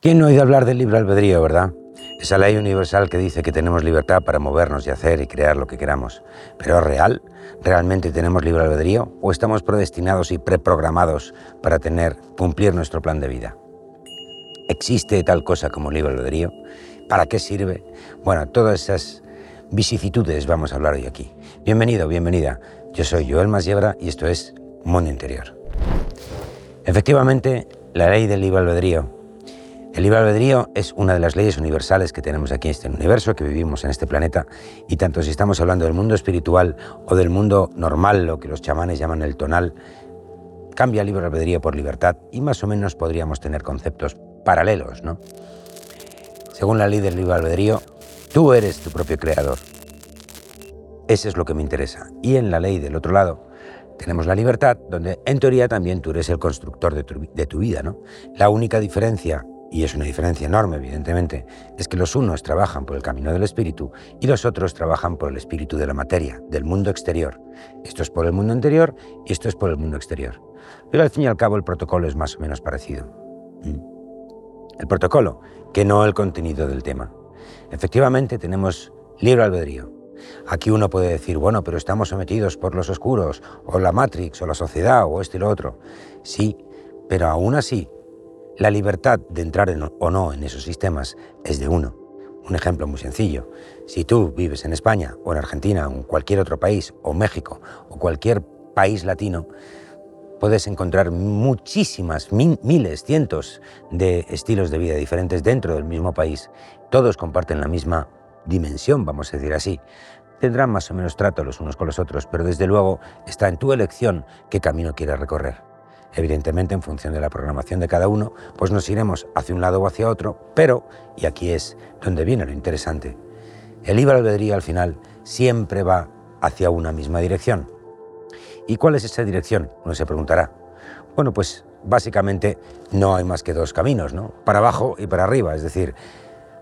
¿Quién no ha oído hablar del libre albedrío, verdad? Esa ley universal que dice que tenemos libertad para movernos y hacer y crear lo que queramos. ¿Pero es real? ¿Realmente tenemos libre albedrío? ¿O estamos predestinados y preprogramados para tener, cumplir nuestro plan de vida? ¿Existe tal cosa como libre albedrío? ¿Para qué sirve? Bueno, todas esas vicisitudes vamos a hablar hoy aquí. Bienvenido, bienvenida. Yo soy Joel Masiebra y esto es Mundo Interior. Efectivamente, la ley del libre albedrío el libre albedrío es una de las leyes universales que tenemos aquí en este universo, que vivimos en este planeta, y tanto si estamos hablando del mundo espiritual o del mundo normal, lo que los chamanes llaman el tonal, cambia libre albedrío por libertad y más o menos podríamos tener conceptos paralelos, ¿no? Según la ley del libre albedrío, tú eres tu propio creador. Eso es lo que me interesa. Y en la ley del otro lado, tenemos la libertad, donde en teoría también tú eres el constructor de tu, de tu, vida. ¿no? La única diferencia y es una diferencia enorme, evidentemente, es que los unos trabajan por el camino del espíritu y los otros trabajan por el espíritu de la materia, del mundo exterior. Esto es por el mundo interior y esto es por el mundo exterior. Pero al fin y al cabo el protocolo es más o menos parecido. ¿Mm? El protocolo, que no el contenido del tema. Efectivamente tenemos libre albedrío. Aquí uno puede decir, bueno, pero estamos sometidos por los oscuros, o la Matrix, o la sociedad, o esto y lo otro. Sí, pero aún así la libertad de entrar o no en esos sistemas es de uno. Un ejemplo muy sencillo. Si tú vives en España o en Argentina o en cualquier otro país, o México o cualquier país latino, puedes encontrar muchísimas, miles, cientos de estilos de vida diferentes dentro del mismo país. Todos comparten la misma dimensión, vamos a decir así. Tendrán más o menos trato los unos con los otros, pero desde luego está en tu elección qué camino quieres recorrer. Evidentemente, en función de la programación de cada uno, pues nos iremos hacia un lado o hacia otro, pero, y aquí es donde viene lo interesante, el libre albedrío al final siempre va hacia una misma dirección. ¿Y cuál es esa dirección? Uno se preguntará. Bueno, pues básicamente no hay más que dos caminos, ¿no? Para abajo y para arriba, es decir,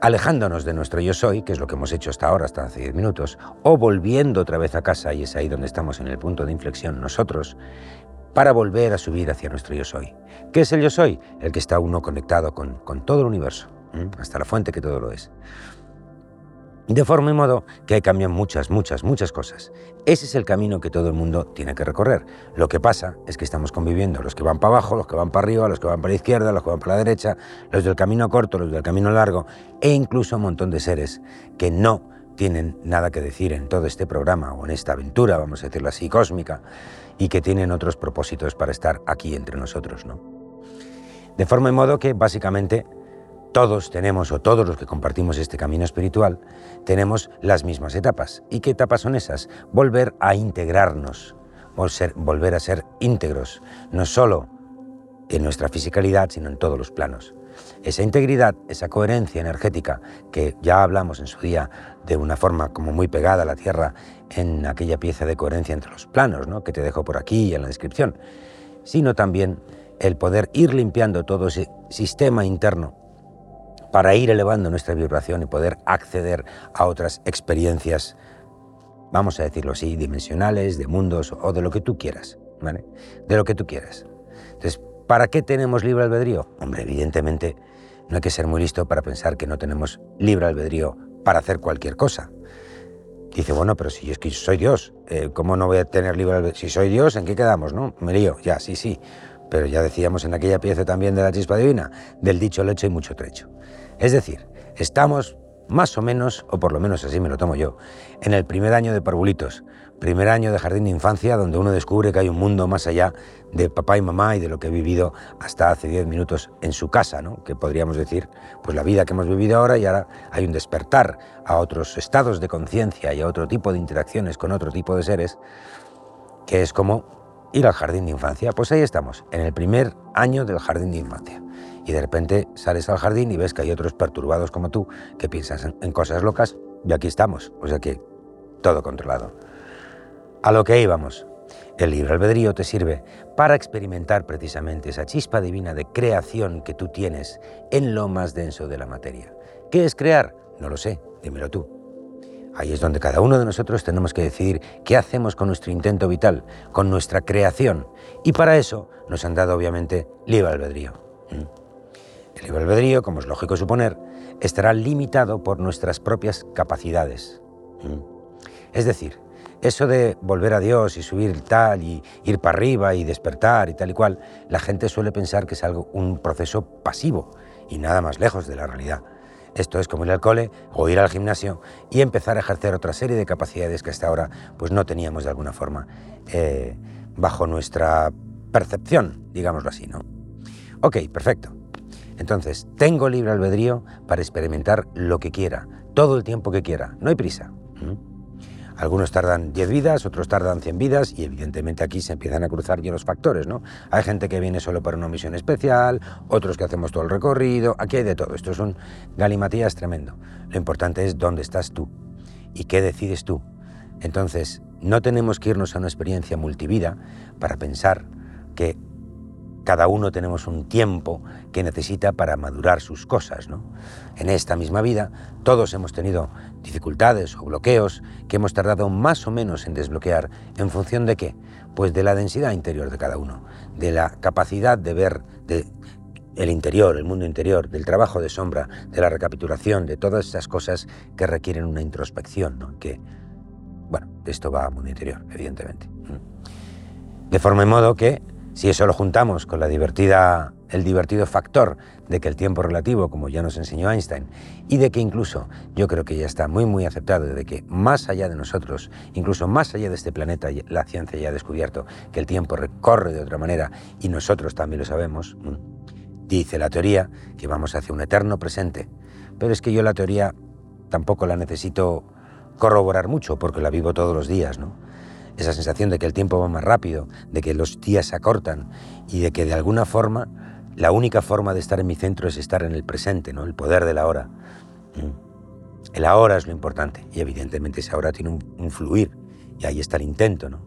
alejándonos de nuestro yo soy, que es lo que hemos hecho hasta ahora, hasta hace 10 minutos, o volviendo otra vez a casa, y es ahí donde estamos en el punto de inflexión nosotros, para volver a subir hacia nuestro yo soy. ¿Qué es el yo soy? El que está uno conectado con, con todo el universo, hasta la fuente que todo lo es. De forma y modo que ahí cambian muchas, muchas, muchas cosas. Ese es el camino que todo el mundo tiene que recorrer. Lo que pasa es que estamos conviviendo los que van para abajo, los que van para arriba, los que van para la izquierda, los que van para la derecha, los del camino corto, los del camino largo, e incluso un montón de seres que no tienen nada que decir en todo este programa o en esta aventura, vamos a decirlo así, cósmica, y que tienen otros propósitos para estar aquí entre nosotros. ¿no? De forma y modo que básicamente todos tenemos, o todos los que compartimos este camino espiritual, tenemos las mismas etapas. ¿Y qué etapas son esas? Volver a integrarnos, volver a ser íntegros, no solo en nuestra fisicalidad, sino en todos los planos. Esa integridad, esa coherencia energética que ya hablamos en su día de una forma como muy pegada a la Tierra en aquella pieza de coherencia entre los planos, ¿no? que te dejo por aquí en la descripción, sino también el poder ir limpiando todo ese sistema interno para ir elevando nuestra vibración y poder acceder a otras experiencias, vamos a decirlo así, dimensionales, de mundos o de lo que tú quieras, ¿vale? De lo que tú quieras. Entonces, ¿Para qué tenemos libre albedrío? Hombre, evidentemente no hay que ser muy listo para pensar que no tenemos libre albedrío para hacer cualquier cosa. Dice, bueno, pero si yo es que soy Dios, eh, ¿cómo no voy a tener libre albedrío? Si soy Dios, ¿en qué quedamos? No, me lío, ya, sí, sí. Pero ya decíamos en aquella pieza también de la chispa divina, del dicho lecho y mucho trecho. Es decir, estamos más o menos, o por lo menos así me lo tomo yo, en el primer año de parvulitos, primer año de jardín de infancia, donde uno descubre que hay un mundo más allá de papá y mamá y de lo que he vivido hasta hace 10 minutos en su casa, ¿no? que podríamos decir, pues la vida que hemos vivido ahora y ahora hay un despertar a otros estados de conciencia y a otro tipo de interacciones con otro tipo de seres, que es como ir al jardín de infancia. Pues ahí estamos, en el primer año del jardín de infancia y de repente sales al jardín y ves que hay otros perturbados como tú que piensan en cosas locas y aquí estamos, o sea que todo controlado. A lo que íbamos. El libre albedrío te sirve para experimentar precisamente esa chispa divina de creación que tú tienes en lo más denso de la materia. ¿Qué es crear? No lo sé, dímelo tú. Ahí es donde cada uno de nosotros tenemos que decidir qué hacemos con nuestro intento vital, con nuestra creación. Y para eso nos han dado obviamente libre albedrío. ¿Mm? El libre albedrío, como es lógico suponer, estará limitado por nuestras propias capacidades. ¿Mm? Es decir, eso de volver a Dios y subir tal y ir para arriba y despertar y tal y cual, la gente suele pensar que es algo, un proceso pasivo y nada más lejos de la realidad. Esto es como ir al cole o ir al gimnasio y empezar a ejercer otra serie de capacidades que hasta ahora pues no teníamos de alguna forma eh, bajo nuestra percepción, digámoslo así, ¿no? Ok, perfecto. Entonces, tengo libre albedrío para experimentar lo que quiera, todo el tiempo que quiera, no hay prisa. Algunos tardan 10 vidas, otros tardan 100 vidas y evidentemente aquí se empiezan a cruzar ya los factores, ¿no? Hay gente que viene solo para una misión especial, otros que hacemos todo el recorrido, aquí hay de todo, esto es un galimatías tremendo. Lo importante es dónde estás tú y qué decides tú. Entonces, no tenemos que irnos a una experiencia multivida para pensar que cada uno tenemos un tiempo que necesita para madurar sus cosas. ¿no? En esta misma vida todos hemos tenido dificultades o bloqueos que hemos tardado más o menos en desbloquear en función de qué? Pues de la densidad interior de cada uno, de la capacidad de ver el interior, el mundo interior, del trabajo de sombra, de la recapitulación, de todas esas cosas que requieren una introspección, que, bueno, esto va al mundo interior, evidentemente. De forma y modo que si eso lo juntamos con la divertida, el divertido factor de que el tiempo relativo, como ya nos enseñó Einstein, y de que incluso yo creo que ya está muy muy aceptado, de que más allá de nosotros, incluso más allá de este planeta, la ciencia ya ha descubierto que el tiempo recorre de otra manera y nosotros también lo sabemos, dice la teoría que vamos hacia un eterno presente. Pero es que yo la teoría tampoco la necesito corroborar mucho porque la vivo todos los días, ¿no? esa sensación de que el tiempo va más rápido, de que los días se acortan y de que de alguna forma la única forma de estar en mi centro es estar en el presente, ¿no? el poder de la hora. Mm. El ahora es lo importante y evidentemente ese ahora tiene un, fluir y ahí está el intento. ¿no?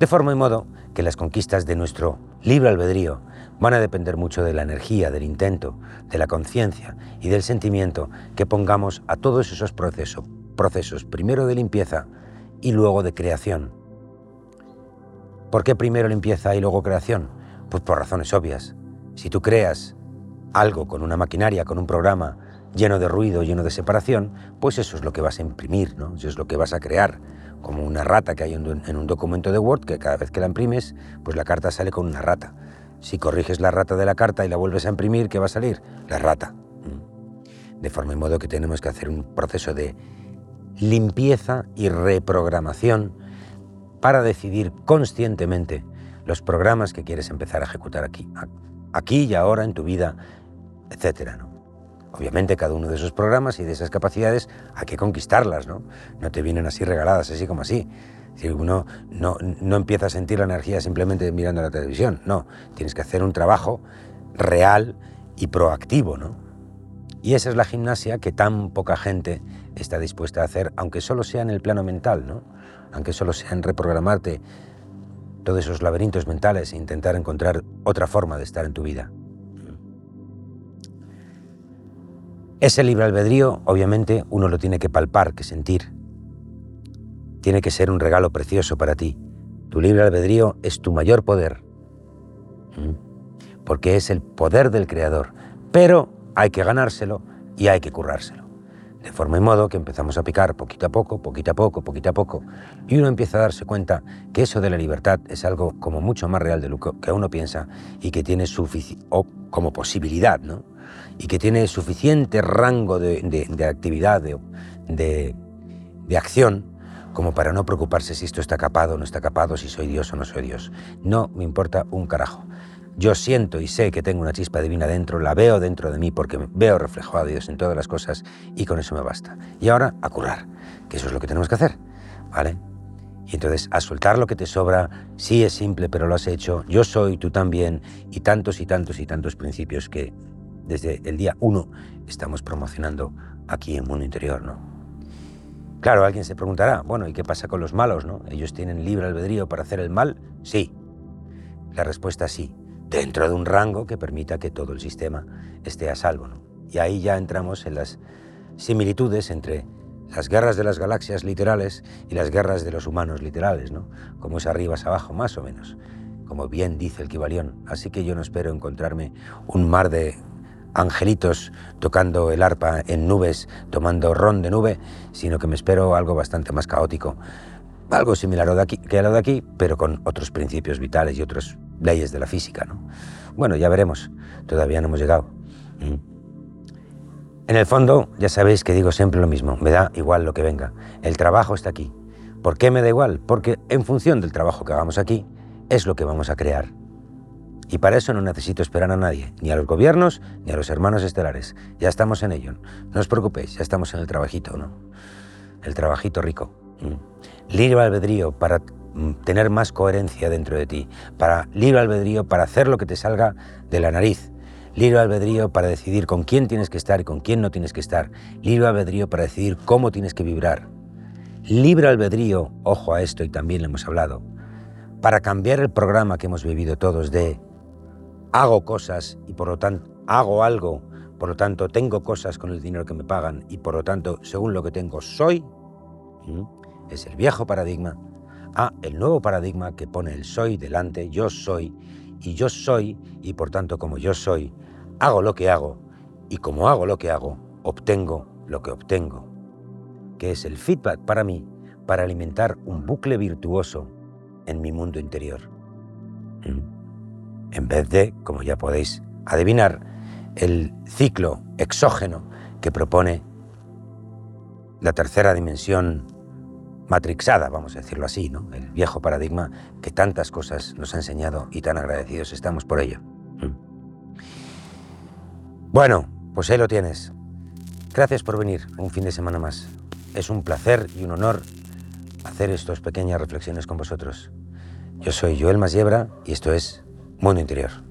De forma y modo que las conquistas de nuestro libre albedrío van a depender mucho de la energía, del intento, de la conciencia y del sentimiento que pongamos a todos esos procesos, procesos primero de limpieza, y luego de creación. ¿Por qué primero limpieza y luego creación? Pues por razones obvias. Si tú creas algo con una maquinaria, con un programa lleno de ruido, lleno de separación, pues eso es lo que vas a imprimir, ¿no? Eso es lo que vas a crear, como una rata que hay en un documento de Word, que cada vez que la imprimes, pues la carta sale con una rata. Si corriges la rata de la carta y la vuelves a imprimir, ¿qué va a salir? La rata. Mm. De forma y modo que tenemos que hacer un proceso de limpieza y reprogramación para decidir conscientemente los programas que quieres empezar a ejecutar aquí, aquí y ahora en tu vida, etc. ¿no? Obviamente cada uno de esos programas y de esas capacidades hay que conquistarlas, ¿no? No te vienen así regaladas, así como así. Si uno no, no empieza a sentir la energía simplemente mirando la televisión, no, tienes que hacer un trabajo real y proactivo, ¿no? Y esa es la gimnasia que tan poca gente está dispuesta a hacer, aunque solo sea en el plano mental, ¿no? aunque solo sea en reprogramarte todos esos laberintos mentales e intentar encontrar otra forma de estar en tu vida. Ese libre albedrío, obviamente, uno lo tiene que palpar, que sentir. Tiene que ser un regalo precioso para ti. Tu libre albedrío es tu mayor poder, porque es el poder del Creador, pero hay que ganárselo y hay que currárselo. De forma y modo que empezamos a picar poquito a poco, poquito a poco, poquito a poco, y uno empieza a darse cuenta que eso de la libertad es algo como mucho más real de lo que uno piensa y que tiene suficiente, como posibilidad, ¿no? Y que tiene suficiente rango de, actividad, de, de acción, como para no preocuparse si esto está capado o no está capado, si soy Dios o no soy Dios. No me importa un carajo. Yo siento y sé que tengo una chispa divina dentro, la veo dentro de mí porque veo reflejado a Dios en todas las cosas y con eso me basta. Y ahora a currar, que eso es lo que tenemos que hacer, ¿vale? Y entonces a soltar lo que te sobra, sí es simple, pero lo has hecho, yo soy, tú también, y tantos y tantos y tantos principios que desde el día uno estamos promocionando aquí en Mundo Interior, ¿no? Claro, alguien se preguntará, bueno, ¿y qué pasa con los malos, no? ¿Ellos tienen libre albedrío para hacer el mal? Sí. La respuesta es sí dentro de un rango que permita que todo el sistema esté a salvo. Y ahí ya entramos en las similitudes entre las guerras de las galaxias literales y las guerras de los humanos literales, ¿no? como es arriba es abajo, más o menos, como bien dice el Kibalión. Así que yo no espero encontrarme un mar de angelitos tocando el arpa en nubes, tomando ron de nube, sino que me espero algo bastante más caótico. Algo similar a lo de aquí, que a lo de aquí, pero con otros principios vitales y otras leyes de la física. ¿no? Bueno, ya veremos. Todavía no hemos llegado. Mm. En el fondo, ya sabéis que digo siempre lo mismo. Me da igual lo que venga. El trabajo está aquí. ¿Por qué me da igual? Porque en función del trabajo que hagamos aquí, es lo que vamos a crear. Y para eso no necesito esperar a nadie, ni a los gobiernos, ni a los hermanos estelares. Ya estamos en ello. No os preocupéis, ya estamos en el trabajito, ¿no? El trabajito rico. Mm. Libre albedrío para tener más coherencia dentro de ti, para libre albedrío para hacer lo que te salga de la nariz, libre albedrío para decidir con quién tienes que estar y con quién no tienes que estar, libre albedrío para decidir cómo tienes que vibrar, libre albedrío, ojo a esto y también lo hemos hablado, para cambiar el programa que hemos vivido todos de hago cosas y por lo tanto hago algo, por lo tanto tengo cosas con el dinero que me pagan y por lo tanto según lo que tengo soy, es el viejo paradigma, a el nuevo paradigma que pone el soy delante, yo soy, y yo soy, y por tanto como yo soy, hago lo que hago y como hago lo que hago, obtengo lo que obtengo, que es el feedback para mí para alimentar un bucle virtuoso en mi mundo interior. ¿Mm? En vez de, como ya podéis adivinar, el ciclo exógeno que propone la tercera dimensión matrixada, vamos a decirlo así, ¿no? el viejo paradigma que tantas cosas nos ha enseñado y tan agradecidos estamos por ello. ¿Mm? Bueno, pues ahí lo tienes. Gracias por venir un fin de semana más. Es un placer y un honor hacer estas pequeñas reflexiones con vosotros. Yo soy Joel Masiebra y esto es Mundo Interior.